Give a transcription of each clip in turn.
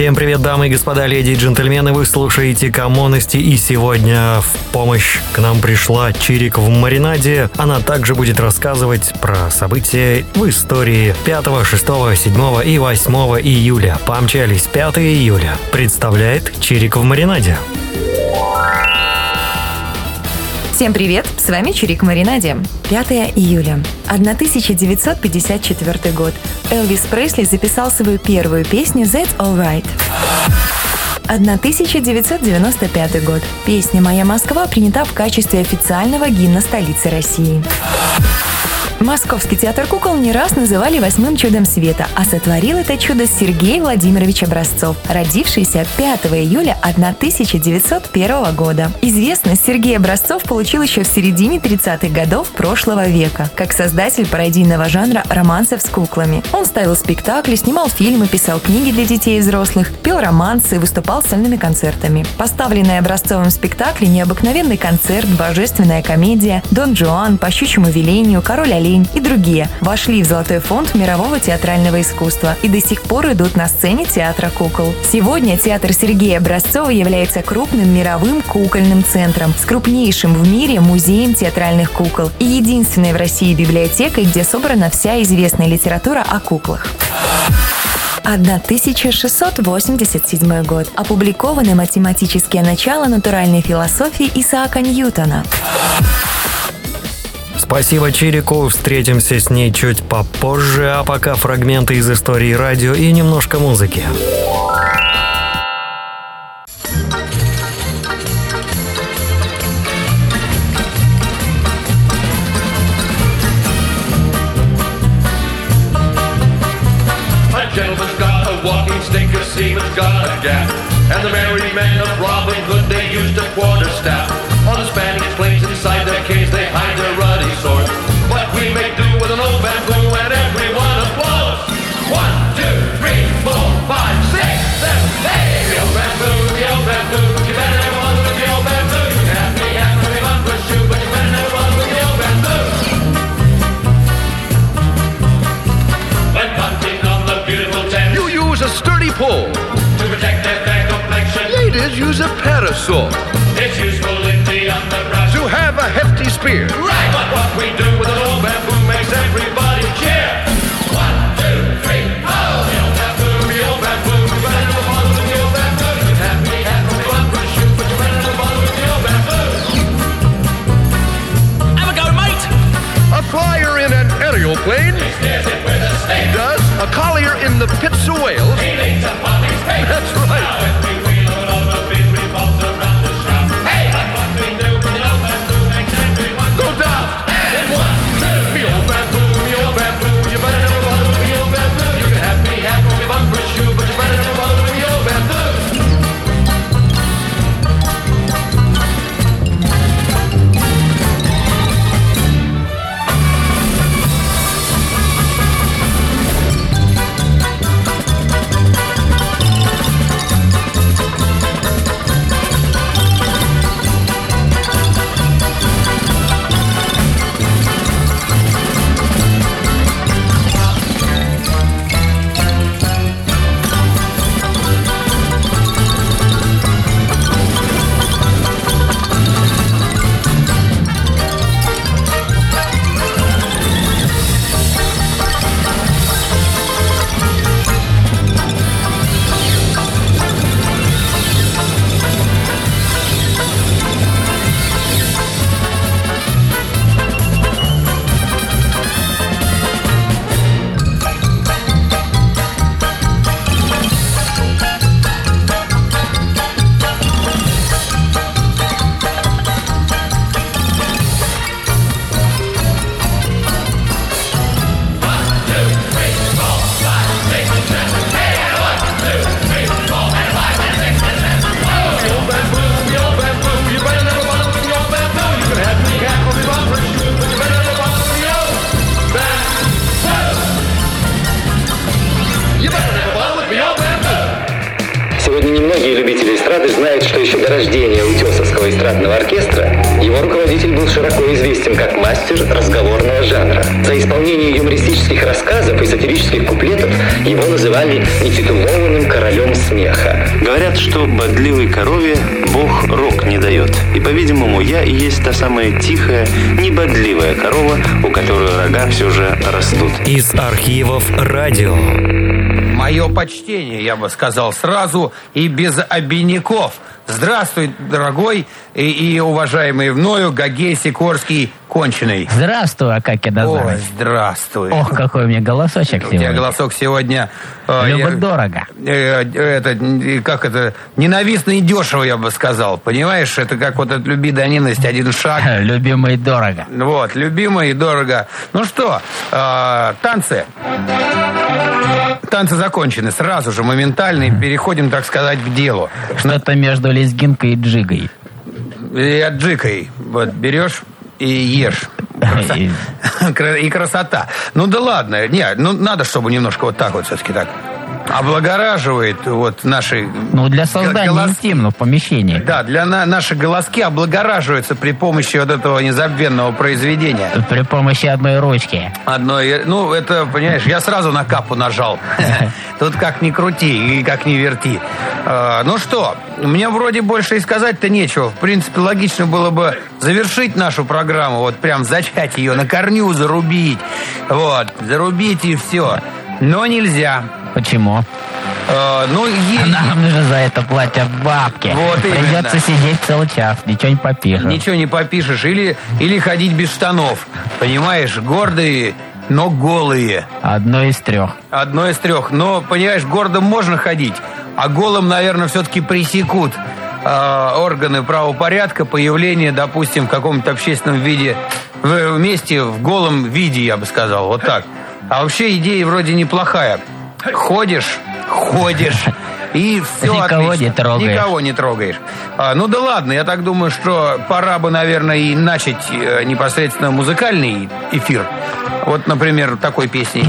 Всем привет, дамы и господа, леди и джентльмены, вы слушаете Комонности, и сегодня в помощь к нам пришла Чирик в маринаде. Она также будет рассказывать про события в истории 5, 6, 7 и 8 июля. Помчались 5 июля. Представляет Чирик в маринаде. Всем привет! С вами Чирик Маринаде. 5 июля. 1954 год. Элвис Пресли записал свою первую песню «That's Alright». 1995 год. Песня «Моя Москва» принята в качестве официального гимна столицы России. Московский театр кукол не раз называли восьмым чудом света, а сотворил это чудо Сергей Владимирович Образцов, родившийся 5 июля 1901 года. Известность Сергей Образцов получил еще в середине 30-х годов прошлого века, как создатель пародийного жанра романсов с куклами. Он ставил спектакли, снимал фильмы, писал книги для детей и взрослых, пел романсы, выступал с сольными концертами. Поставленные Образцовым спектакли «Необыкновенный концерт», «Божественная комедия», «Дон Жуан», «По щучьему велению», «Король олень», «Олень» и другие вошли в золотой фонд мирового театрального искусства и до сих пор идут на сцене театра кукол. Сегодня театр Сергея Образцова является крупным мировым кукольным центром с крупнейшим в мире музеем театральных кукол и единственной в России библиотекой, где собрана вся известная литература о куклах. 1687 год. Опубликованы математические начала натуральной философии Исаака Ньютона. Спасибо Чирику, встретимся с ней чуть попозже, а пока фрагменты из истории радио и немножко музыки. Сказал, сразу и без обиняков. Здравствуй, дорогой и, и уважаемый мною Гагей Сикорский конченый. Здравствуй, Акакий Назарович. Ой, здравствуй. Ох, какой у меня голосочек У сегодня. тебя голосок сегодня... э, Любо я- дорого. э, э, это, э, как это, ненавистно и дешево, я бы сказал. Понимаешь, это как вот этот люби да ненависть, один шаг. Любимый дорого. Вот, любимо и дорого. Ну что, э, танцы. Танцы закончены. Сразу же, моментально, и переходим, так сказать, к делу. Что-то между лезгинкой и джигой. И отжикай. Вот, берешь и ешь. И красота. Ну да ладно, не, ну надо, чтобы немножко вот так вот все-таки так облагораживает вот наши... Ну, для создания голос- интимного помещения. Да, для на, наши голоски облагораживаются при помощи вот этого незабвенного произведения. При помощи одной ручки. Одной, ну, это, понимаешь, я сразу на капу нажал. Тут как ни крути и как ни верти. А, Ну что, мне вроде больше и сказать-то нечего. В принципе, логично было бы завершить нашу программу, вот прям зачать ее, на корню зарубить. Вот, зарубить и все. Но нельзя. Почему? А, Ну, есть... Нам же за это платят бабки. Вот именно. Придется сидеть целый час, ничего не попишешь. Ничего не попишешь. Или, или ходить без штанов. Понимаешь, гордые, но голые. Одно из трех. Одно из трех. Но, понимаешь, гордым можно ходить, а голым, наверное, все-таки пресекут э, органы правопорядка появление, допустим, в каком-то общественном виде, в, месте в голом виде, я бы сказал, вот так. А вообще идея вроде неплохая. Ходишь, ходишь, и все Никого отлично. не трогаешь. Никого не трогаешь. А, ну да ладно, я так думаю, что пора бы, наверное, и начать э, непосредственно музыкальный эфир. Вот, например, такой песней.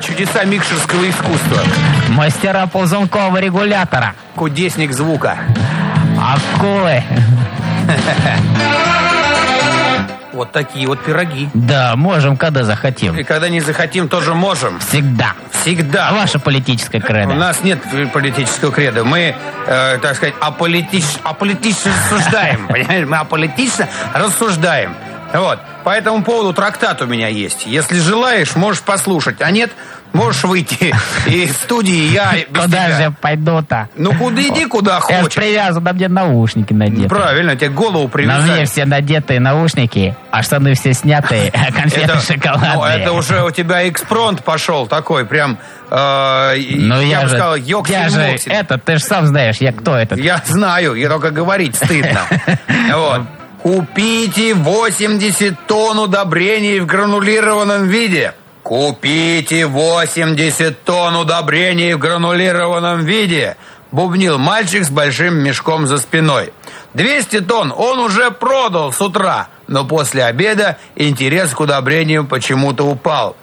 Чу- Чудеса, микшерского искусства. Мастера ползункового регулятора. Кудесник звука. Акулы. Вот такие вот пироги. Да, можем, когда захотим. И когда не захотим, тоже можем. Всегда. Всегда. Ваша политическая У кредо? нас нет политического креда. Мы, э, так сказать, аполитич, аполитично рассуждаем. Понимаешь? Мы аполитично рассуждаем. Вот. По этому поводу трактат у меня есть. Если желаешь, можешь послушать. А нет, можешь выйти из студии. Я без Куда тебя. же пойду-то? Ну, куда иди, куда Я ж хочешь. привязан, на мне наушники надеты. Правильно, тебе голову На мне привязали. все надетые наушники, а штаны все снятые, а конфеты Это, шоколадные. ну, это уже у тебя экспронт пошел такой, прям, э, Ну, я, я, бы же, сказал, я же, Йоксель-Моксель. это, ты же сам знаешь, я кто этот. Я знаю, я только говорить стыдно. Вот. Купите 80 тонн удобрений в гранулированном виде. Купите 80 тонн удобрений в гранулированном виде. Бубнил мальчик с большим мешком за спиной. 200 тонн он уже продал с утра, но после обеда интерес к удобрениям почему-то упал.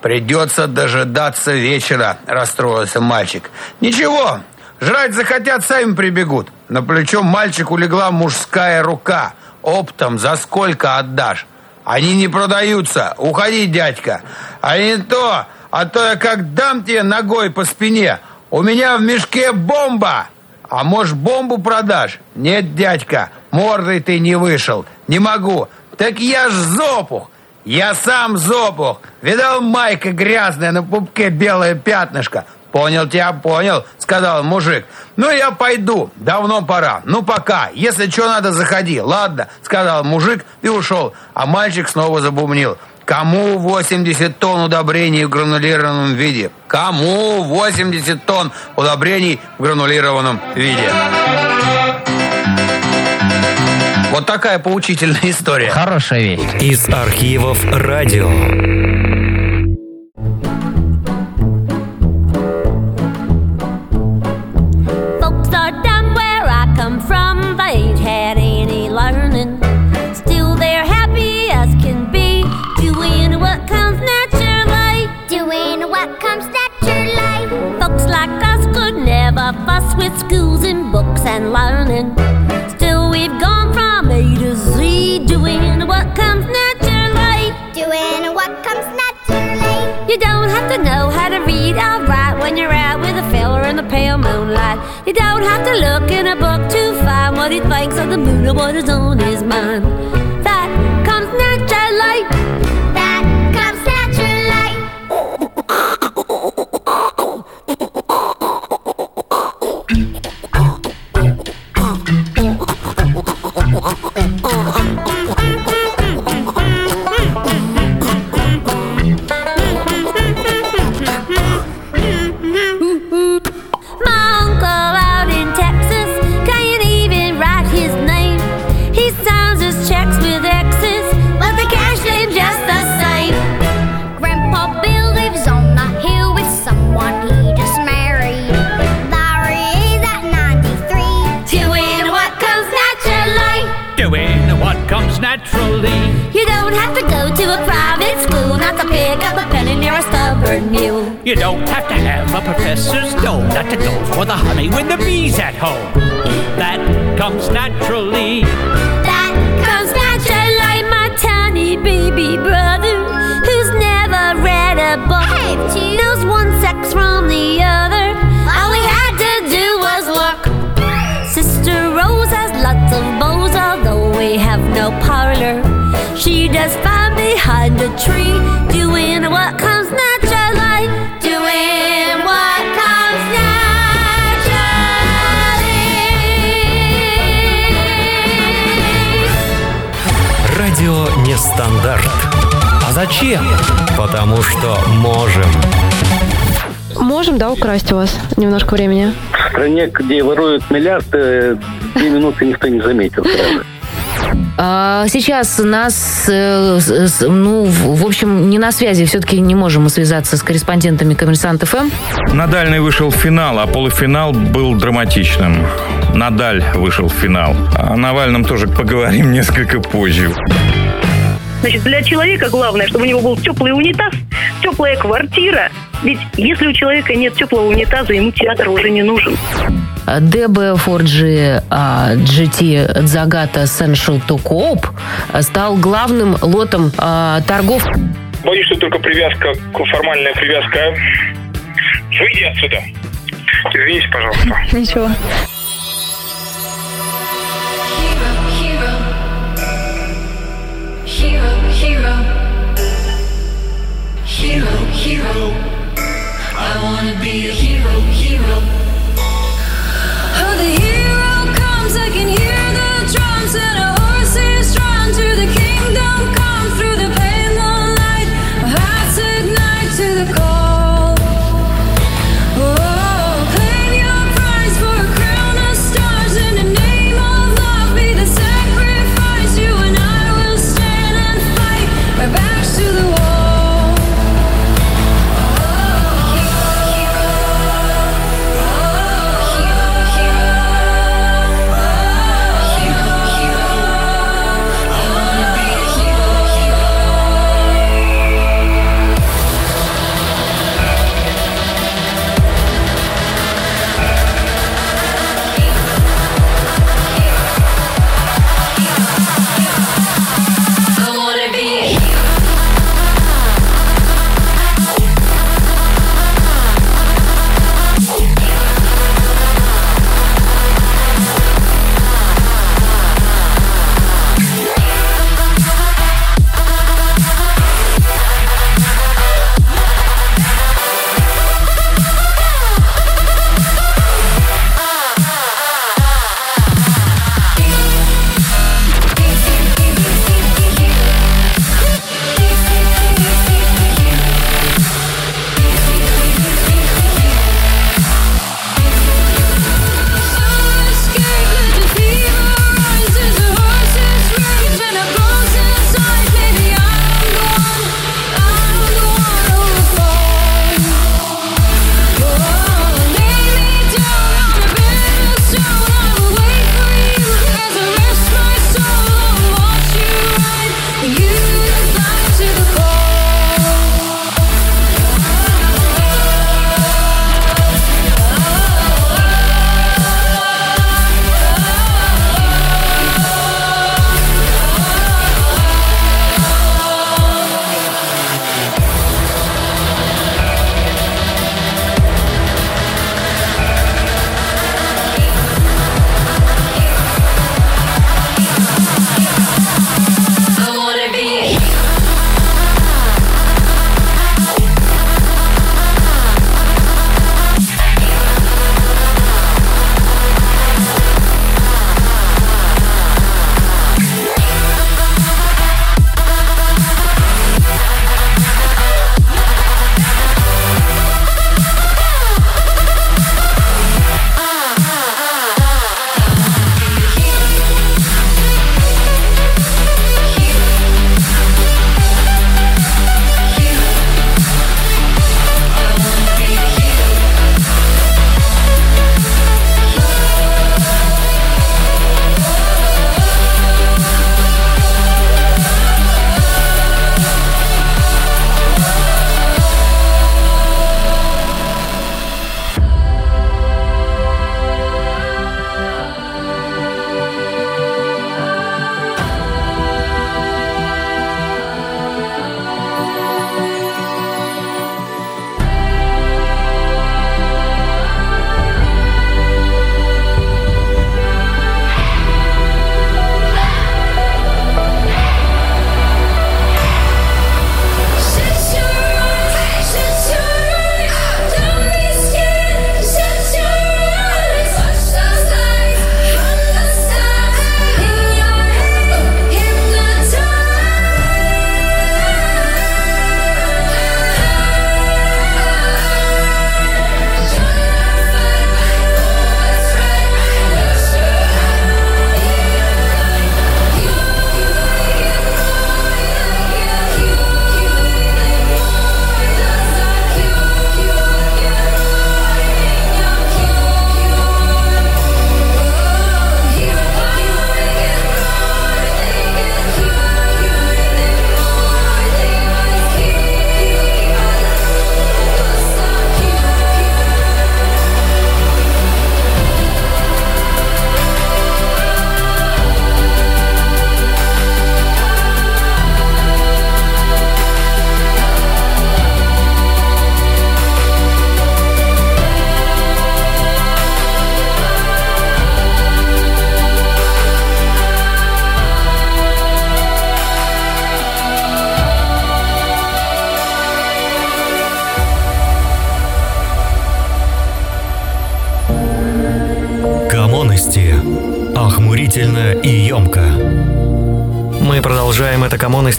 Придется дожидаться вечера, расстроился мальчик. Ничего, жрать захотят, сами прибегут. На плечо мальчику легла мужская рука. Оптом за сколько отдашь? Они не продаются. Уходи, дядька. А не то, а то я как дам тебе ногой по спине. У меня в мешке бомба. А может, бомбу продашь? Нет, дядька, мордой ты не вышел. Не могу. Так я ж зопух. Я сам зопух. Видал, майка грязная, на пупке белое пятнышко. Понял тебя, понял, сказал мужик. Ну, я пойду, давно пора. Ну, пока, если что надо, заходи. Ладно, сказал мужик и ушел. А мальчик снова забумнил. Кому 80 тонн удобрений в гранулированном виде? Кому 80 тонн удобрений в гранулированном виде? Вот такая поучительная история. Хорошая вещь. Из архивов радио. Books and learning. Still, we've gone from A to Z, doing what comes naturally. Doing what comes naturally. You don't have to know how to read or write when you're out with a fella in the pale moonlight. You don't have to look in a book to find what he thinks of the moon or what is on his mind. Naturally. You don't have to go to a private school not to pick up a penny near a stubborn mule. You don't have to have a professor's dome not to go for the honey when the bee's at home. That comes naturally. That comes naturally, my tiny baby brother, who's never read a book, knows one sex from the other. We have no parlor. She does fine behind a tree, doing what comes naturally, doing what comes naturally. Радио нестандарт. А зачем? Потому что можем. Можем, да, украсть у вас немножко времени? В стране, где воруют миллиарды, две минуты никто не заметил сразу. А, Сейчас нас, э, ну, в в общем, не на связи, все-таки не можем мы связаться с корреспондентами Коммерсант ФМ. Надальный вышел в финал, а полуфинал был драматичным. Надаль вышел в финал. О Навальном тоже поговорим несколько позже. Значит, для человека главное, чтобы у него был теплый унитаз, теплая квартира. Ведь если у человека нет теплого унитаза, ему театр уже не нужен. DB4G а, GT Zagata Essential to Cope стал главным лотом а, торгов. Боюсь, что только привязка, формальная привязка. Выйди отсюда. Извините, пожалуйста. Ничего. Hero, hero, hero, hero.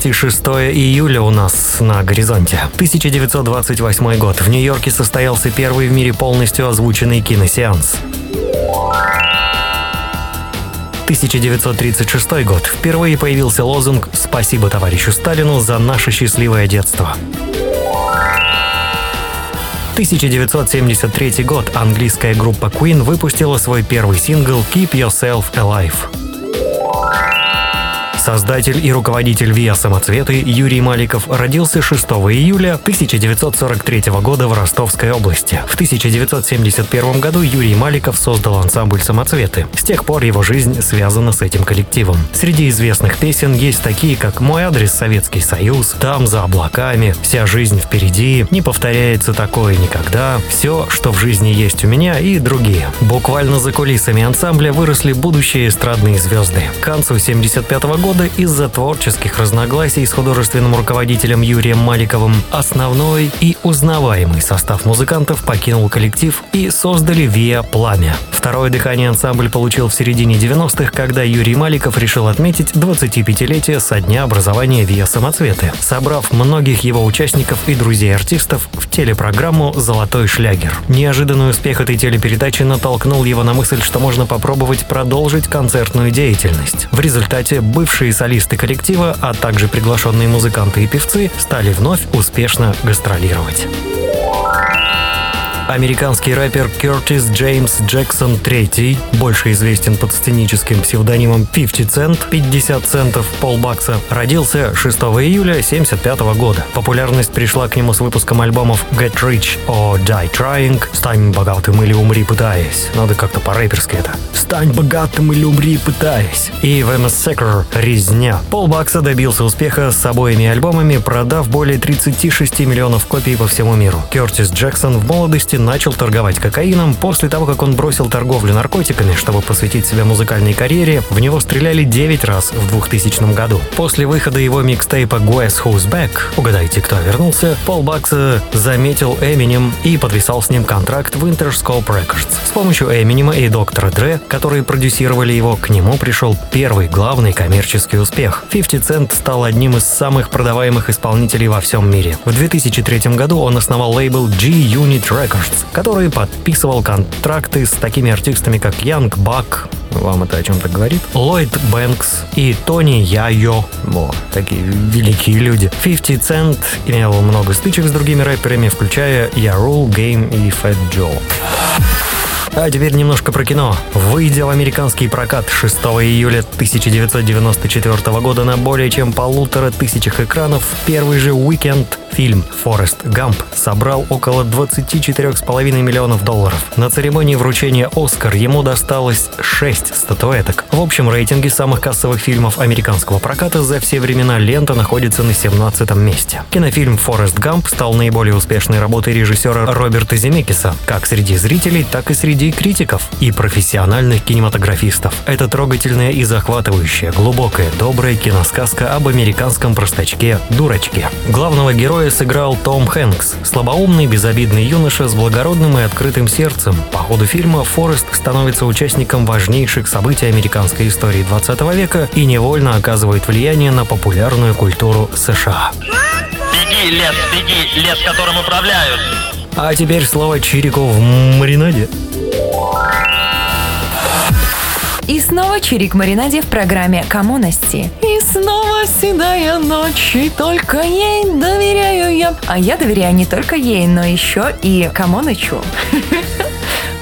26 июля у нас на горизонте. 1928 год. В Нью-Йорке состоялся первый в мире полностью озвученный киносеанс. 1936 год. Впервые появился лозунг «Спасибо товарищу Сталину за наше счастливое детство». 1973 год английская группа Queen выпустила свой первый сингл «Keep Yourself Alive». Создатель и руководитель ВИА «Самоцветы» Юрий Маликов родился 6 июля 1943 года в Ростовской области. В 1971 году Юрий Маликов создал ансамбль «Самоцветы». С тех пор его жизнь связана с этим коллективом. Среди известных песен есть такие, как «Мой адрес Советский Союз», «Там за облаками», «Вся жизнь впереди», «Не повторяется такое никогда», «Все, что в жизни есть у меня» и другие. Буквально за кулисами ансамбля выросли будущие эстрадные звезды. К концу 1975 года из-за творческих разногласий с художественным руководителем Юрием Маликовым основной и узнаваемый состав музыкантов покинул коллектив и создали «Виа Пламя». Второе дыхание ансамбль получил в середине 90-х, когда Юрий Маликов решил отметить 25-летие со дня образования «Виа Самоцветы», собрав многих его участников и друзей артистов в телепрограмму «Золотой шлягер». Неожиданный успех этой телепередачи натолкнул его на мысль, что можно попробовать продолжить концертную деятельность. В результате бывшие солисты коллектива, а также приглашенные музыканты и певцы стали вновь успешно гастролировать. Американский рэпер Кертис Джеймс Джексон III, больше известен под сценическим псевдонимом 50 Cent, 50 центов полбакса, родился 6 июля 1975 года. Популярность пришла к нему с выпуском альбомов Get Rich or Die Trying, «Стань богатым или умри пытаясь». Надо как-то по-рэперски это. «Стань богатым или умри пытаясь». И в Massacre «Резня». Пол Бакса добился успеха с обоими альбомами, продав более 36 миллионов копий по всему миру. Кертис Джексон в молодости начал торговать кокаином. После того, как он бросил торговлю наркотиками, чтобы посвятить себя музыкальной карьере, в него стреляли 9 раз в 2000 году. После выхода его микстейпа Guess Who's Back, угадайте, кто вернулся, Пол Бакса заметил Эминем и подписал с ним контракт в Interscope Records. С помощью Эминема и доктора Дре, которые продюсировали его, к нему пришел первый главный коммерческий успех. 50 Cent стал одним из самых продаваемых исполнителей во всем мире. В 2003 году он основал лейбл G-Unit Records, который подписывал контракты с такими артистами, как Янг Бак, вам это о чем-то говорит? Ллойд Бэнкс и Тони Яйо. Во, такие великие люди. 50 Cent имел много стычек с другими рэперами, включая Я Рул, Game и Fat Joe. А теперь немножко про кино. Выйдя в американский прокат 6 июля 1994 года на более чем полутора тысячах экранов, первый же уикенд фильм «Форест Гамп» собрал около 24,5 миллионов долларов. На церемонии вручения «Оскар» ему досталось 6 статуэток. В общем рейтинге самых кассовых фильмов американского проката за все времена лента находится на 17 месте. Кинофильм «Форест Гамп» стал наиболее успешной работой режиссера Роберта Земекиса, как среди зрителей, так и среди критиков и профессиональных кинематографистов. Это трогательная и захватывающая, глубокая, добрая киносказка об американском простачке Дурачке. Главного героя сыграл Том Хэнкс, слабоумный, безобидный юноша с благородным и открытым сердцем. По ходу фильма Форест становится участником важнейших событий американской истории 20 века и невольно оказывает влияние на популярную культуру США. Беги, лес, беги, лес, которым управляют. А теперь слово Чирику в маринаде. И снова Чирик маринаде в программе «Коммуности». И снова седая ночь, и только ей доверяю я. А я доверяю не только ей, но еще и Камонычу.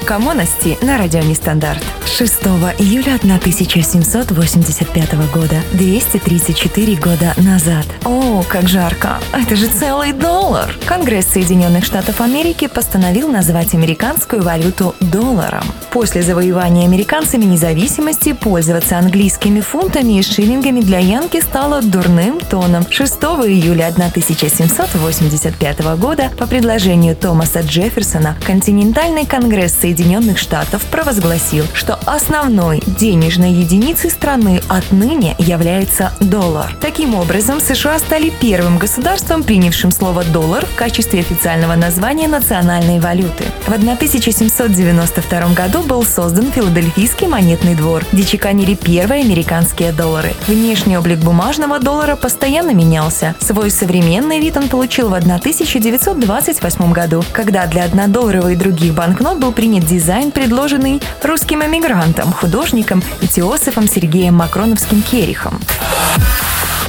Коммуности на радио Нестандарт. 6 июля 1785 года, 234 года назад. О, как жарко! Это же целый доллар! Конгресс Соединенных Штатов Америки постановил назвать американскую валюту долларом. После завоевания американцами независимости пользоваться английскими фунтами и шиллингами для Янки стало дурным тоном. 6 июля 1785 года по предложению Томаса Джефферсона Континентальный конгресс Соединенных Соединенных Штатов провозгласил, что основной денежной единицей страны отныне является доллар. Таким образом, США стали первым государством, принявшим слово «доллар» в качестве официального названия национальной валюты. В 1792 году был создан Филадельфийский монетный двор, где чеканили первые американские доллары. Внешний облик бумажного доллара постоянно менялся. Свой современный вид он получил в 1928 году, когда для однодолларовой и других банкнот был принят дизайн, предложенный русским эмигрантом, художником и теософом Сергеем Макроновским Керихом.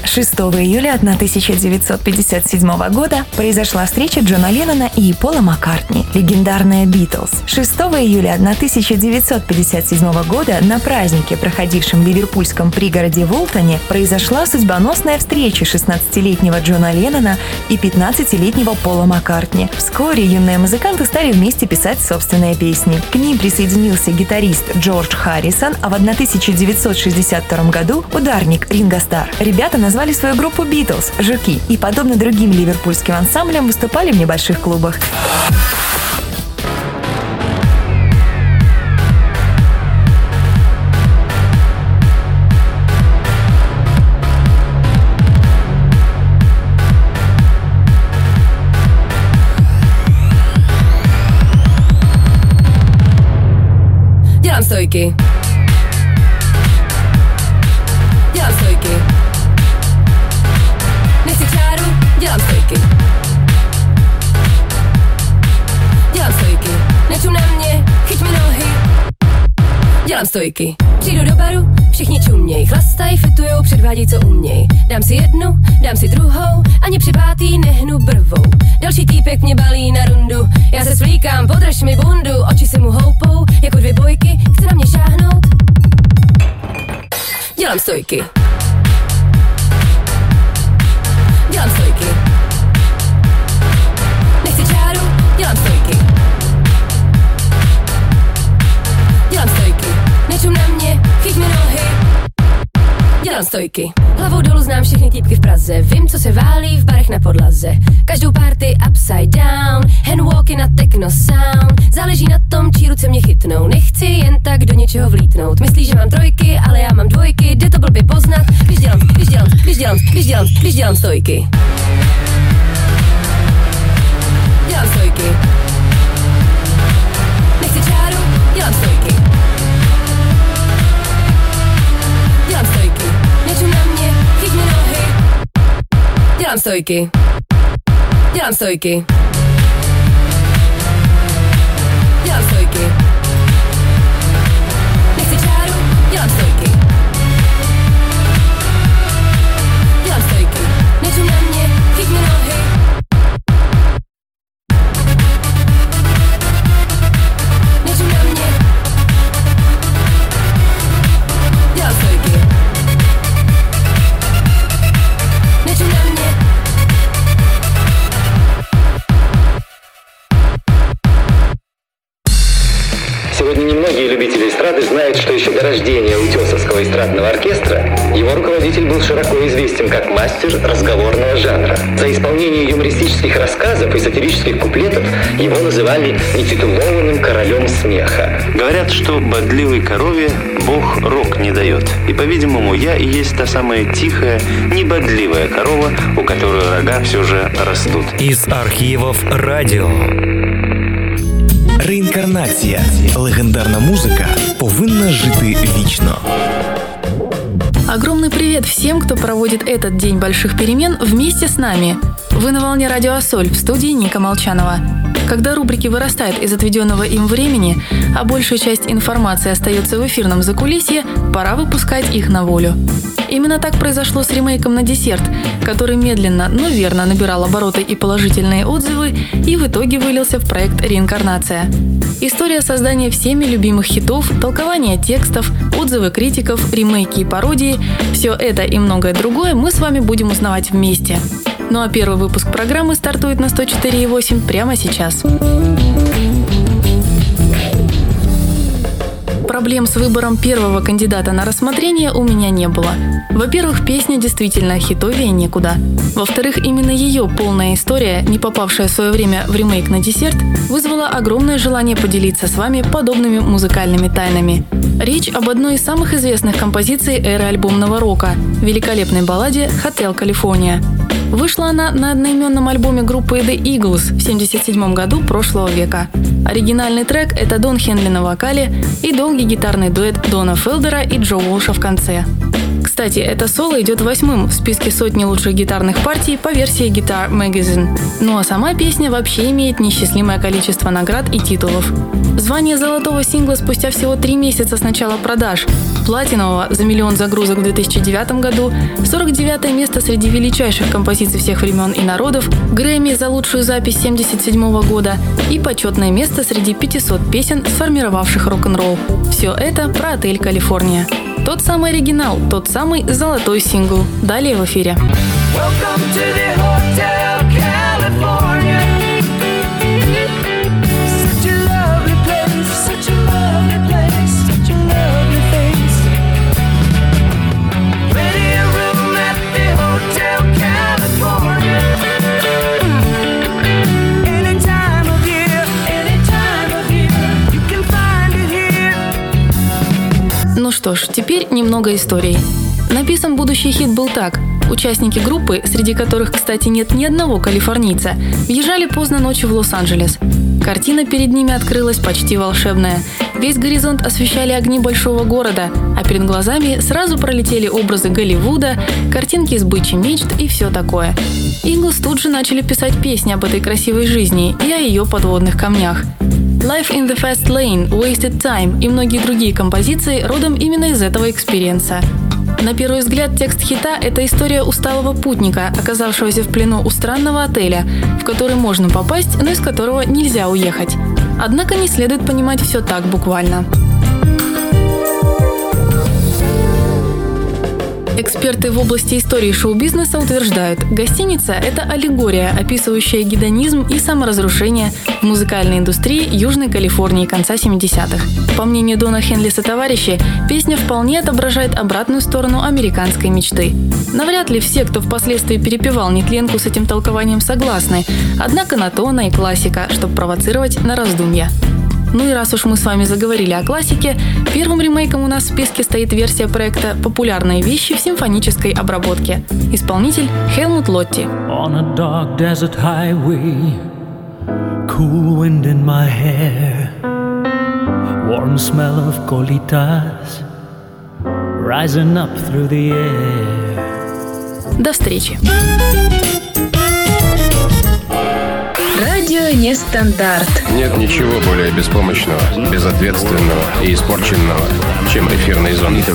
6 июля 1957 года произошла встреча Джона Леннона и Пола Маккартни, легендарная «Битлз». 6 июля 1957 года на празднике, проходившем в ливерпульском пригороде Волтоне, произошла судьбоносная встреча 16-летнего Джона Леннона и 15-летнего Пола Маккартни. Вскоре юные музыканты стали вместе писать собственные песни. К ним присоединился гитарист Джордж Харрисон, а в 1962 году ударник Ринго Стар. Ребята назвали свою группу «Битлз» — «Жуки» и, подобно другим ливерпульским ансамблям, выступали в небольших клубах. Dělám Dělám stojky. Přijdu do baru, všichni čuměj, chlastají, fitujou, předvádí, co uměj. Dám si jednu, dám si druhou, ani při pátý nehnu brvou. Další týpek mě balí na rundu, já se svlíkám, podrž mi bundu, oči si mu houpou, jako dvě bojky, chce na mě šáhnout. Dělám stojky. Dělám stojky. Dělám stojky. Hlavou dolů znám všechny týpky v Praze. Vím, co se válí v barech na podlaze. Každou party upside down. Handwalky na techno sound. Záleží na tom, čí ruce mě chytnou. Nechci jen tak do něčeho vlítnout. Myslí, že mám trojky, ale já mám dvojky. Jde to blbě poznat, když dělám, když dělám, když dělám, když dělám, když dělám stojky. Dělám stojky. Nechci čáru, dělám stojky. Jansztojki. Jansztojki. Jansztojki. сатирических куплетов его называли нетитулованным королем смеха. Говорят, что бодливой корове Бог рог не дает. И, по-видимому, я и есть та самая тихая, небодливая корова, у которой рога все же растут. Из архивов радіо. Реінкарнація. Легендарна музика повинна жити вічно. Огромный привет всем, кто проводит этот день больших перемен вместе с нами. Вы на волне радио «Ассоль» в студии Ника Молчанова. Когда рубрики вырастают из отведенного им времени, а большая часть информации остается в эфирном закулисье, пора выпускать их на волю. Именно так произошло с ремейком на десерт, который медленно, но верно набирал обороты и положительные отзывы и в итоге вылился в проект «Реинкарнация». История создания всеми любимых хитов, толкование текстов, отзывы критиков, ремейки и пародии – все это и многое другое мы с вами будем узнавать вместе. Ну а первый выпуск программы стартует на 104.8 прямо сейчас. Проблем с выбором первого кандидата на рассмотрение у меня не было. Во-первых, песня действительно хитовее некуда. Во-вторых, именно ее полная история, не попавшая в свое время в ремейк на десерт, вызвала огромное желание поделиться с вами подобными музыкальными тайнами. Речь об одной из самых известных композиций эры альбомного рока – великолепной балладе «Хотел Калифорния». Вышла она на одноименном альбоме группы The Eagles в 1977 году прошлого века. Оригинальный трек – это Дон Хенли на вокале и долгий гитарный дуэт Дона Фелдера и Джо Уолша в конце. Кстати, это соло идет восьмым в списке сотни лучших гитарных партий по версии Guitar Magazine. Ну а сама песня вообще имеет несчастливое количество наград и титулов. Звание золотого сингла спустя всего три месяца с начала продаж, платинового за миллион загрузок в 2009 году, 49 место среди величайших композиций всех времен и народов, Грэмми за лучшую запись 1977 года и почетное место среди 500 песен, сформировавших рок-н-ролл. Все это про отель «Калифорния». Тот самый оригинал, тот самый золотой сингл. Далее в эфире. Welcome to the что ж, теперь немного историй. Написан будущий хит был так. Участники группы, среди которых, кстати, нет ни одного калифорнийца, въезжали поздно ночью в Лос-Анджелес. Картина перед ними открылась почти волшебная. Весь горизонт освещали огни большого города, а перед глазами сразу пролетели образы Голливуда, картинки из бычьих мечт и все такое. Иглс тут же начали писать песни об этой красивой жизни и о ее подводных камнях. Life in the Fast Lane, Wasted Time и многие другие композиции родом именно из этого experience а. На первый взгляд текст хита – это история усталого путника, оказавшегося в плену у странного отеля, в который можно попасть, но из которого нельзя уехать. Однако не следует понимать все так буквально. Эксперты в области истории шоу-бизнеса утверждают, гостиница – это аллегория, описывающая гедонизм и саморазрушение в музыкальной индустрии Южной Калифорнии конца 70-х. По мнению Дона Хенлиса товарищи, песня вполне отображает обратную сторону американской мечты. Навряд ли все, кто впоследствии перепевал нетленку с этим толкованием согласны, однако на то она и классика, чтобы провоцировать на раздумья. Ну и раз уж мы с вами заговорили о классике, первым ремейком у нас в списке стоит версия проекта «Популярные вещи в симфонической обработке». Исполнитель Хелмут Лотти. On a dark desert highway, cool wind in my hair, warm smell of colitas rising up through the air. До встречи! Радио Нестандарт. Нет ничего более беспомощного, безответственного и испорченного, чем эфирный зонд.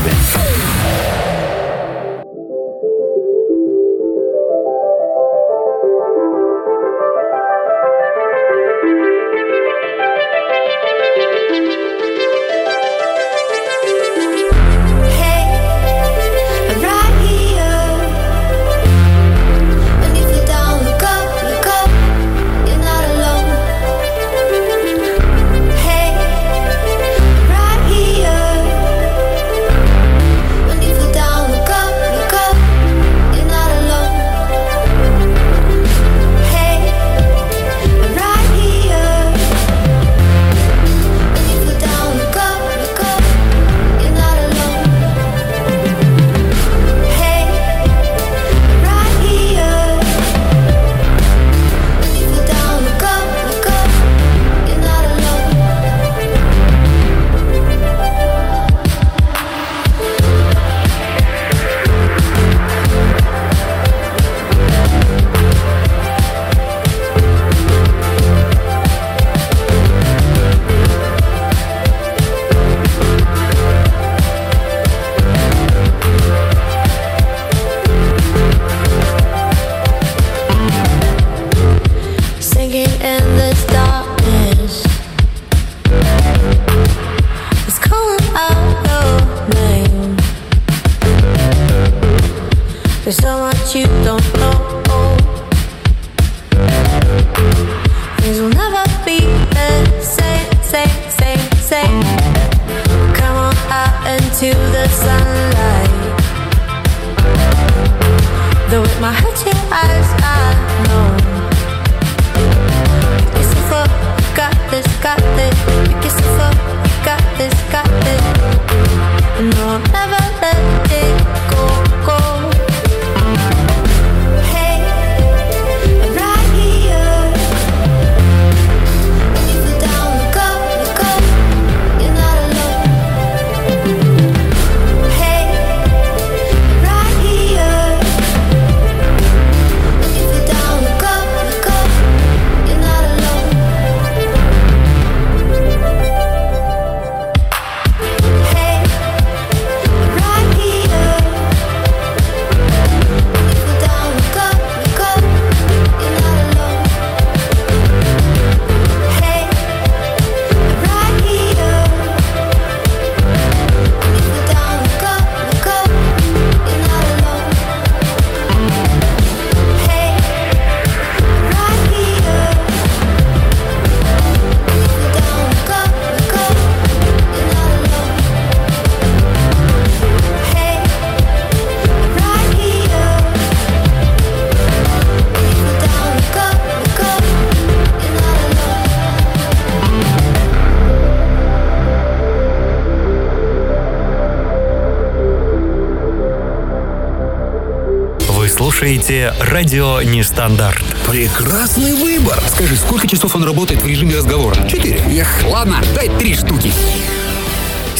Слушаете «Радио Нестандарт». Прекрасный выбор. Скажи, сколько часов он работает в режиме разговора? Четыре. Эх, ладно, дай три штуки.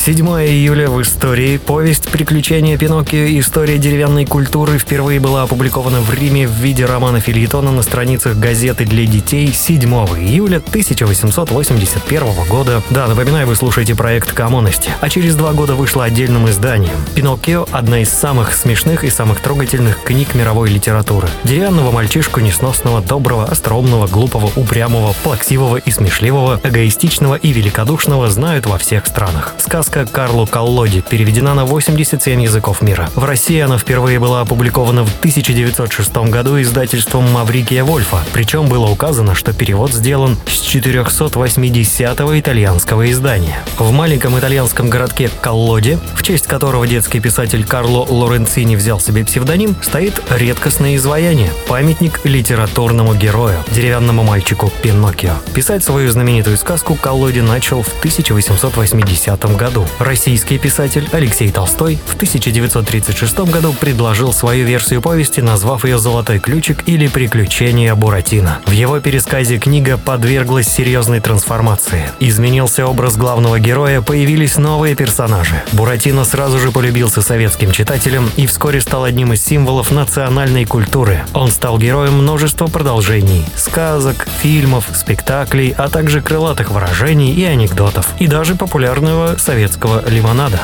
7 июля в истории. Повесть «Приключения Пиноккио. История деревянной культуры» впервые была опубликована в Риме в виде романа Филитона на страницах газеты для детей 7 июля 1881 года. Да, напоминаю, вы слушаете проект «Коммунности». А через два года вышла отдельным изданием. «Пиноккио» — одна из самых смешных и самых трогательных книг мировой литературы. Деревянного мальчишку несносного, доброго, остроумного, глупого, упрямого, плаксивого и смешливого, эгоистичного и великодушного знают во всех странах. Сказка Карлу Коллоди переведена на 87 языков мира. В России она впервые была опубликована в 1906 году издательством Маврикия Вольфа, причем было указано, что перевод сделан с 480-го итальянского издания. В маленьком итальянском городке Коллоди, в честь которого детский писатель Карло Лоренцини взял себе псевдоним, стоит редкостное изваяние – памятник литературному герою, деревянному мальчику Пиноккио. Писать свою знаменитую сказку Коллоди начал в 1880 году. Российский писатель Алексей Толстой в 1936 году предложил свою версию повести, назвав ее «Золотой ключик» или «Приключения Буратино». В его пересказе книга подверглась серьезной трансформации. Изменился образ главного героя, появились новые персонажи. Буратино сразу же полюбился советским читателям и вскоре стал одним из символов национальной культуры. Он стал героем множества продолжений – сказок, фильмов, спектаклей, а также крылатых выражений и анекдотов, и даже популярного советского лимонада.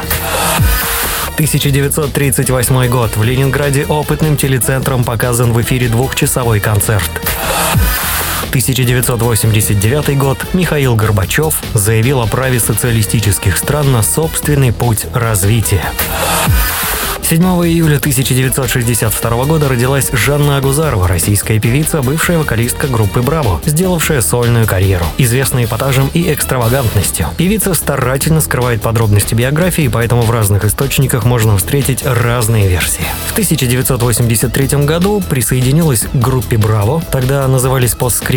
1938 год. В Ленинграде опытным телецентром показан в эфире двухчасовой концерт. 1989 год. Михаил Горбачев заявил о праве социалистических стран на собственный путь развития. 7 июля 1962 года родилась Жанна Агузарова, российская певица, бывшая вокалистка группы «Браво», сделавшая сольную карьеру, известная эпатажем и экстравагантностью. Певица старательно скрывает подробности биографии, поэтому в разных источниках можно встретить разные версии. В 1983 году присоединилась к группе «Браво», тогда назывались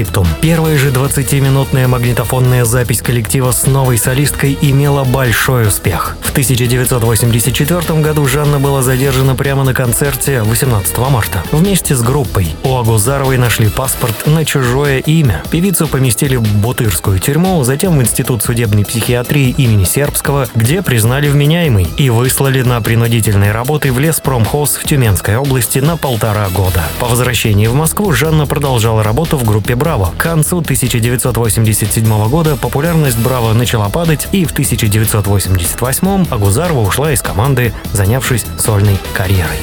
«Постскриптум». Первая же 20-минутная магнитофонная запись коллектива с новой солисткой имела большой успех. В 1984 году Жанна была задержана прямо на концерте 18 марта. Вместе с группой у Агузаровой нашли паспорт на чужое имя. Певицу поместили в Бутырскую тюрьму, затем в Институт судебной психиатрии имени Сербского, где признали вменяемой и выслали на принудительные работы в леспромхоз в Тюменской области на полтора года. По возвращении в Москву Жанна продолжала работу в группе «Браво». К концу 1987 года популярность «Браво» начала падать, и в 1988 Агузарова ушла из команды, занявшись сольной карьерой.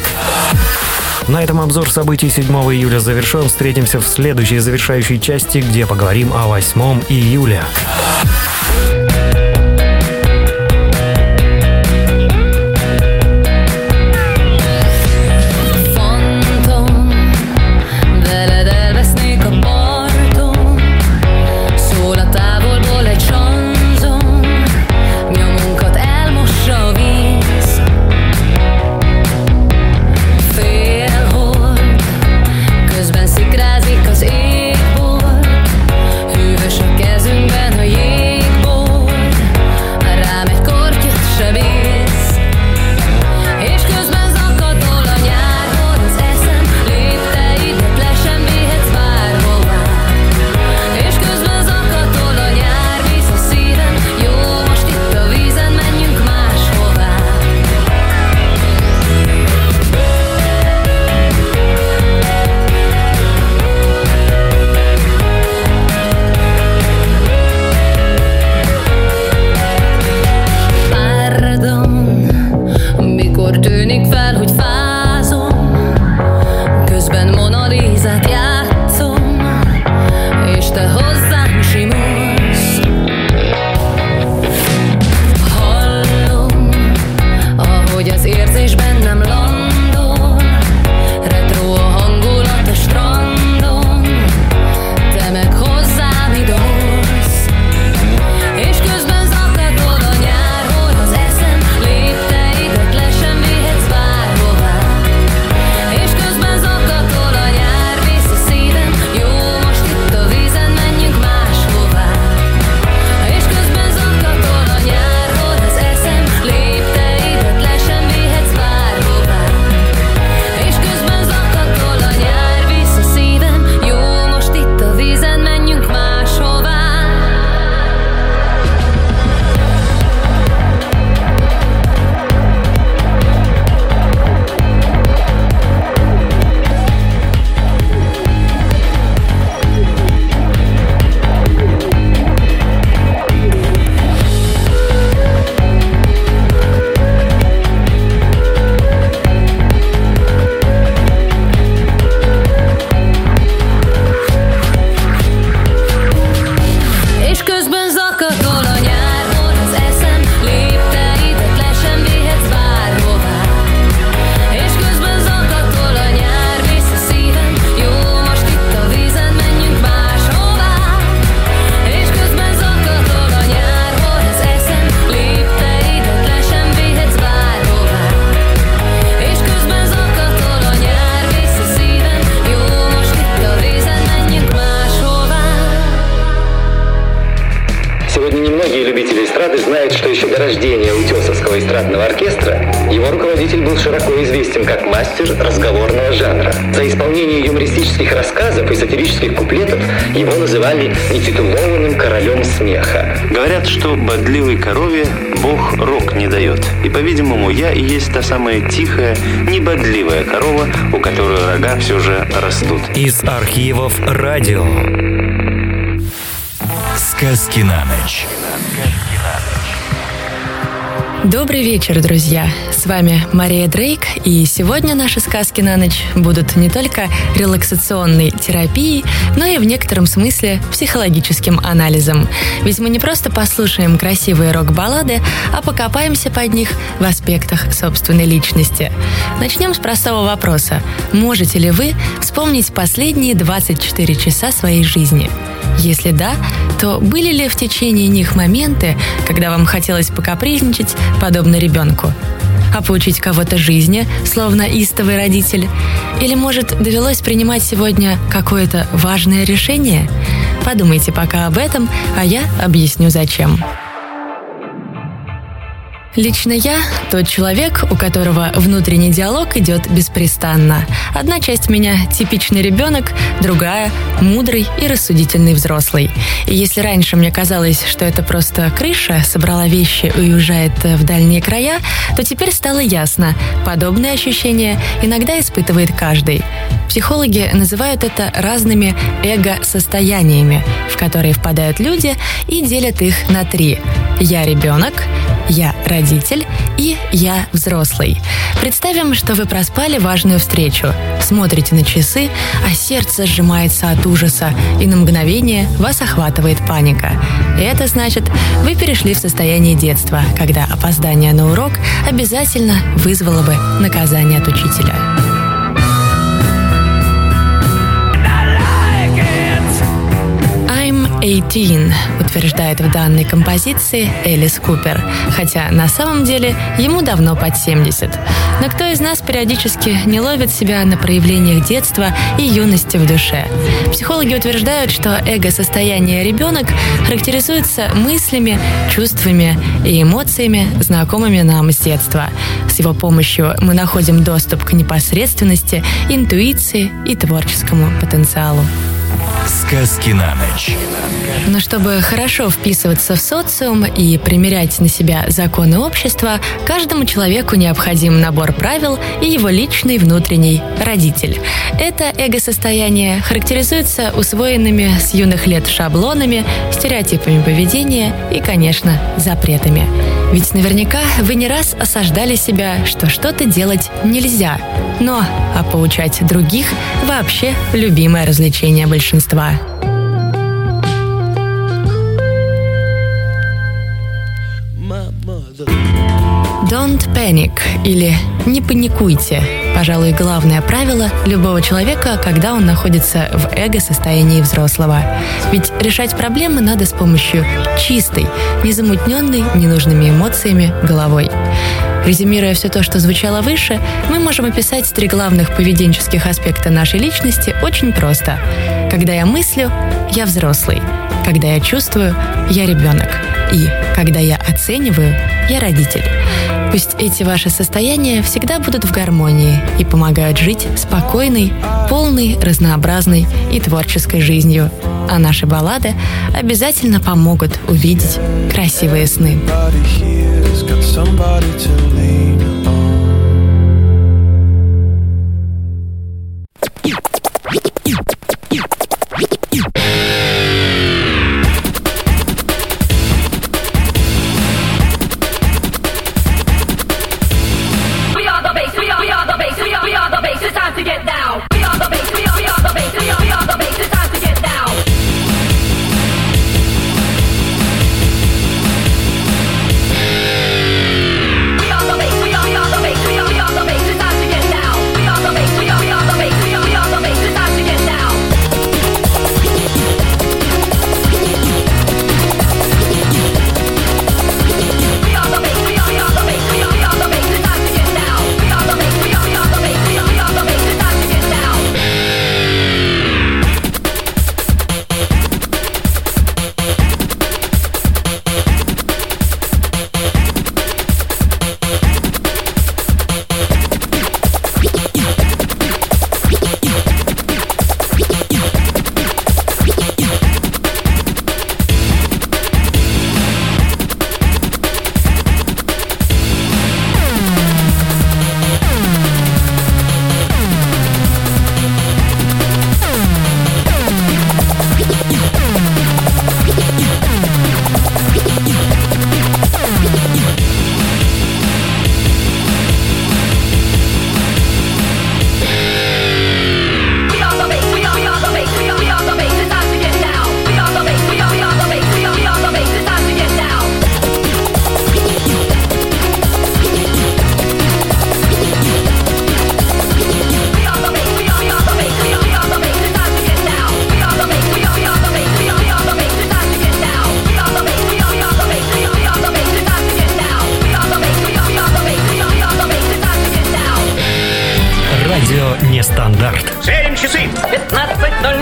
На этом обзор событий 7 июля завершен. Встретимся в следующей завершающей части, где поговорим о 8 июля. Добрый вечер, друзья! С вами Мария Дрейк, и сегодня наши сказки на ночь будут не только релаксационной терапией, но и в некотором смысле психологическим анализом. Ведь мы не просто послушаем красивые рок-баллады, а покопаемся под них в аспектах собственной личности. Начнем с простого вопроса. Можете ли вы вспомнить последние 24 часа своей жизни? Если да, то были ли в течение них моменты, когда вам хотелось покапризничать, подобно ребенку? А поучить кого-то жизни, словно истовый родитель? Или, может, довелось принимать сегодня какое-то важное решение? Подумайте пока об этом, а я объясню зачем. Лично я тот человек, у которого внутренний диалог идет беспрестанно. Одна часть меня типичный ребенок, другая мудрый и рассудительный взрослый. И если раньше мне казалось, что это просто крыша собрала вещи и уезжает в дальние края, то теперь стало ясно, подобные ощущения иногда испытывает каждый. Психологи называют это разными эго-состояниями, в которые впадают люди и делят их на три. Я ребенок, я родитель и я взрослый. Представим, что вы проспали важную встречу, смотрите на часы, а сердце сжимается от ужаса, и на мгновение вас охватывает паника. Это значит, вы перешли в состояние детства, когда опоздание на урок обязательно вызвало бы наказание от учителя. 18, утверждает в данной композиции Элис Купер, хотя на самом деле ему давно под 70. Но кто из нас периодически не ловит себя на проявлениях детства и юности в душе? Психологи утверждают, что эго-состояние ребенок характеризуется мыслями, чувствами и эмоциями, знакомыми нам с детства. С его помощью мы находим доступ к непосредственности, интуиции и творческому потенциалу. Сказки на ночь. Но чтобы хорошо вписываться в социум и примерять на себя законы общества, каждому человеку необходим набор правил и его личный внутренний родитель. Это эго-состояние характеризуется усвоенными с юных лет шаблонами, стереотипами поведения и, конечно, запретами. Ведь наверняка вы не раз осаждали себя, что что-то делать нельзя. Но, а поучать других – вообще любимое развлечение большинства. Don't panic или не паникуйте. Пожалуй, главное правило любого человека, когда он находится в эго-состоянии взрослого. Ведь решать проблемы надо с помощью чистой, незамутненной ненужными эмоциями головой. Резюмируя все то, что звучало выше, мы можем описать три главных поведенческих аспекта нашей личности очень просто. Когда я мыслю, я взрослый. Когда я чувствую, я ребенок. И когда я оцениваю, я родитель. Пусть эти ваши состояния всегда будут в гармонии и помогают жить спокойной, полной, разнообразной и творческой жизнью. А наши баллады обязательно помогут увидеть красивые сны. somebody to lean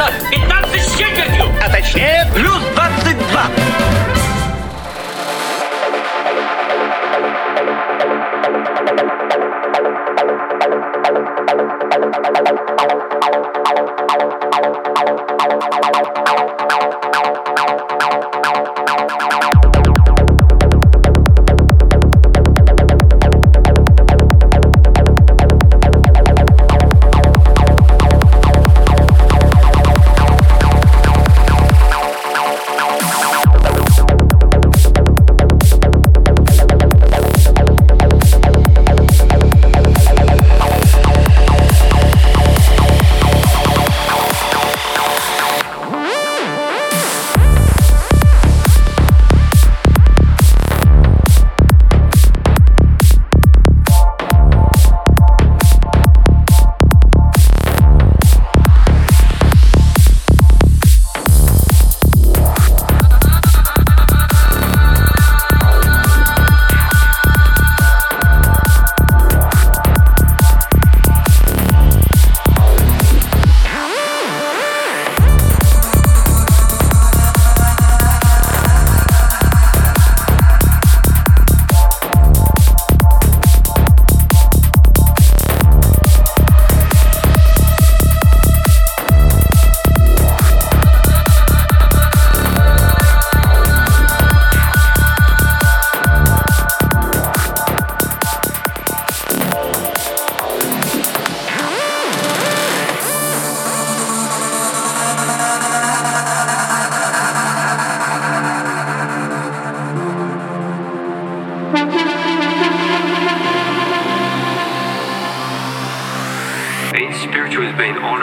は。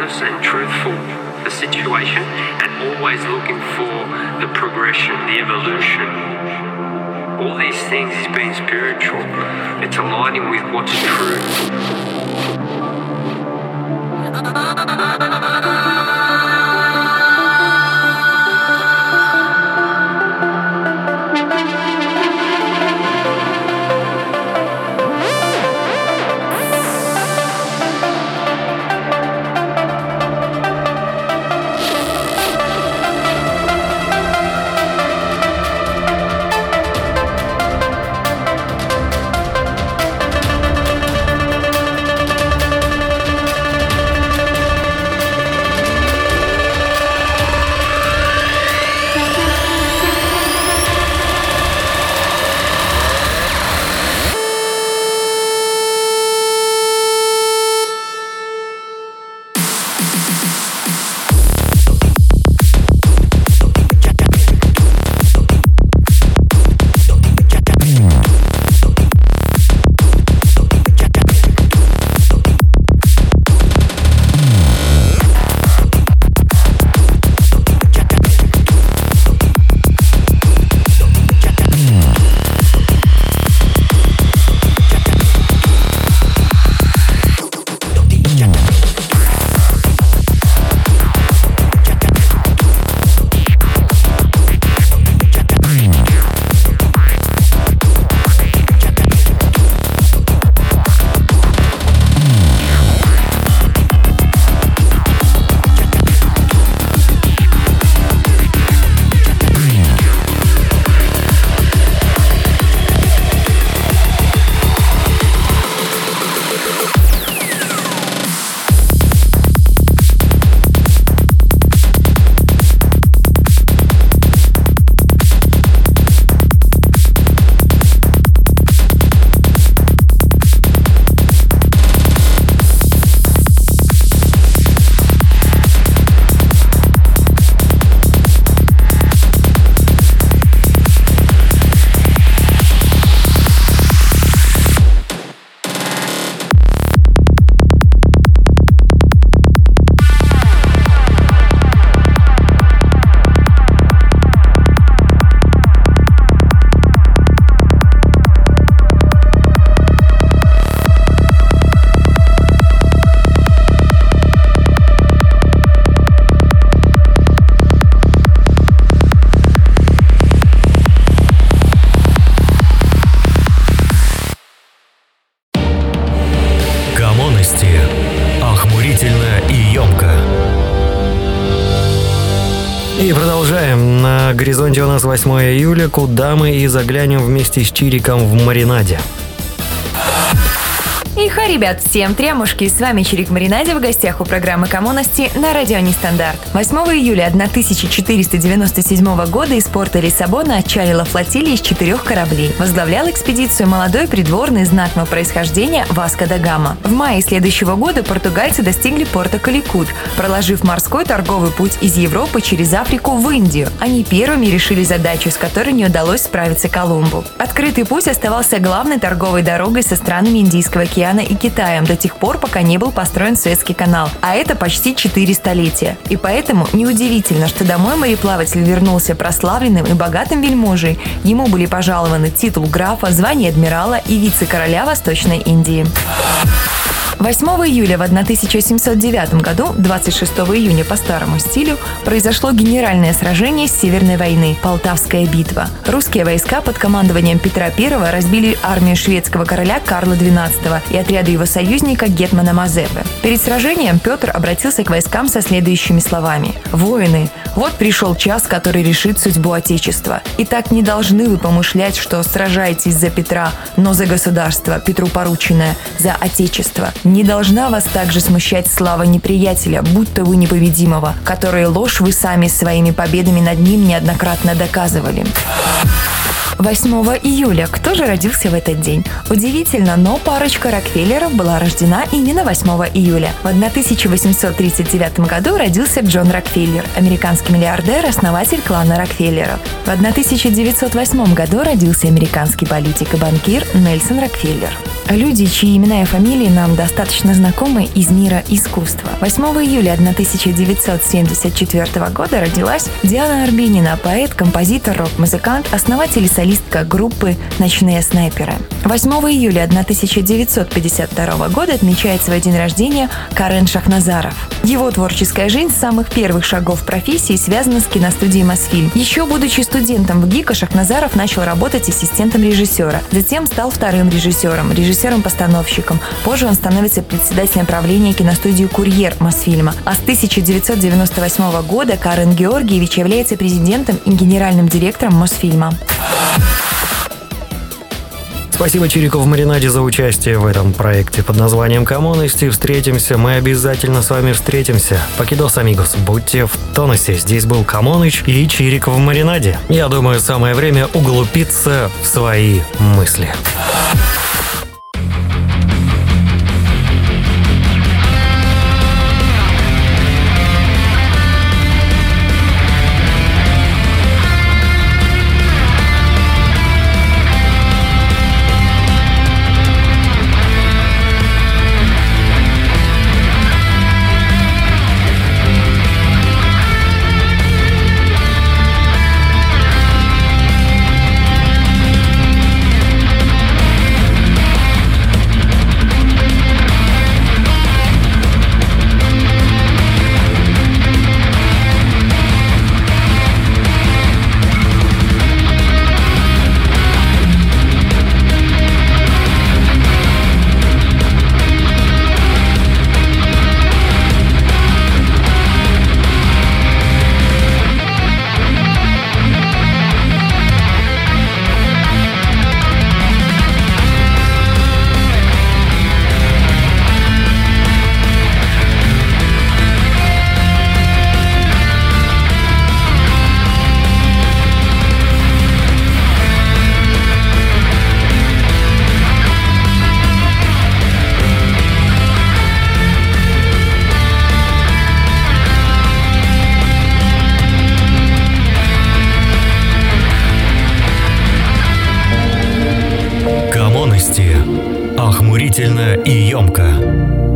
Honest and truthful the situation and always looking for the progression, the evolution. All these things is being spiritual. It's aligning with what's true. Июля, куда мы и заглянем вместе с Чириком в маринаде. Иха, ребят, всем трямушки, с вами Чирик Маринаде в гостях у программы «Коммуности» на радио Нестандарт. 8 июля 1497 года из порта Лиссабона отчалила флотилия из четырех кораблей. Возглавлял экспедицию молодой придворный знатного происхождения Васко да Гама. В мае следующего года португальцы достигли порта Каликут, проложив морской торговый путь из Европы через Африку в Индию. Они первыми решили задачу, с которой не удалось справиться Колумбу. Открытый путь оставался главной торговой дорогой со странами Индийского океана и Китаем до тех пор, пока не был построен Суэцкий канал, а это почти 4 столетия. И поэтому неудивительно, что домой мореплаватель вернулся прославленным и богатым вельможей. Ему были пожалованы титул графа, звание адмирала и вице-короля Восточной Индии. 8 июля в 1709 году, 26 июня по старому стилю, произошло генеральное сражение Северной войны – Полтавская битва. Русские войска под командованием Петра I разбили армию шведского короля Карла XII и отряды его союзника Гетмана Мазепы. Перед сражением Петр обратился к войскам со следующими словами. «Воины, вот пришел час, который решит судьбу Отечества. И так не должны вы помышлять, что сражаетесь за Петра, но за государство, Петру порученное, за Отечество. Не должна вас также смущать слава неприятеля, будто вы непобедимого, которые ложь вы сами своими победами над ним неоднократно доказывали. 8 июля. Кто же родился в этот день? Удивительно, но парочка Рокфеллеров была рождена именно 8 июля. В 1839 году родился Джон Рокфеллер, американский миллиардер, основатель клана Рокфеллеров. В 1908 году родился американский политик и банкир Нельсон Рокфеллер. Люди, чьи имена и фамилии нам достаточно знакомы из мира искусства. 8 июля 1974 года родилась Диана Арбенина, поэт, композитор, рок-музыкант, основатель и солистка группы «Ночные снайперы». 8 июля 1952 года отмечает свой день рождения Карен Шахназаров. Его творческая жизнь с самых первых шагов профессии связана с киностудией «Мосфильм». Еще будучи студентом в ГИКа, Шахназаров начал работать ассистентом режиссера. Затем стал вторым режиссером, режиссером-постановщиком. Позже он становится председателем правления киностудии «Курьер» Мосфильма. А с 1998 года Карен Георгиевич является президентом и генеральным директором Мосфильма. Спасибо Чирику в Маринаде за участие в этом проекте под названием «Коммунности». Встретимся, мы обязательно с вами встретимся. Покидос, амигос, будьте в тонусе. Здесь был Камоныч и Чирик в Маринаде. Я думаю, самое время углубиться в свои мысли. Охмурительно и емко.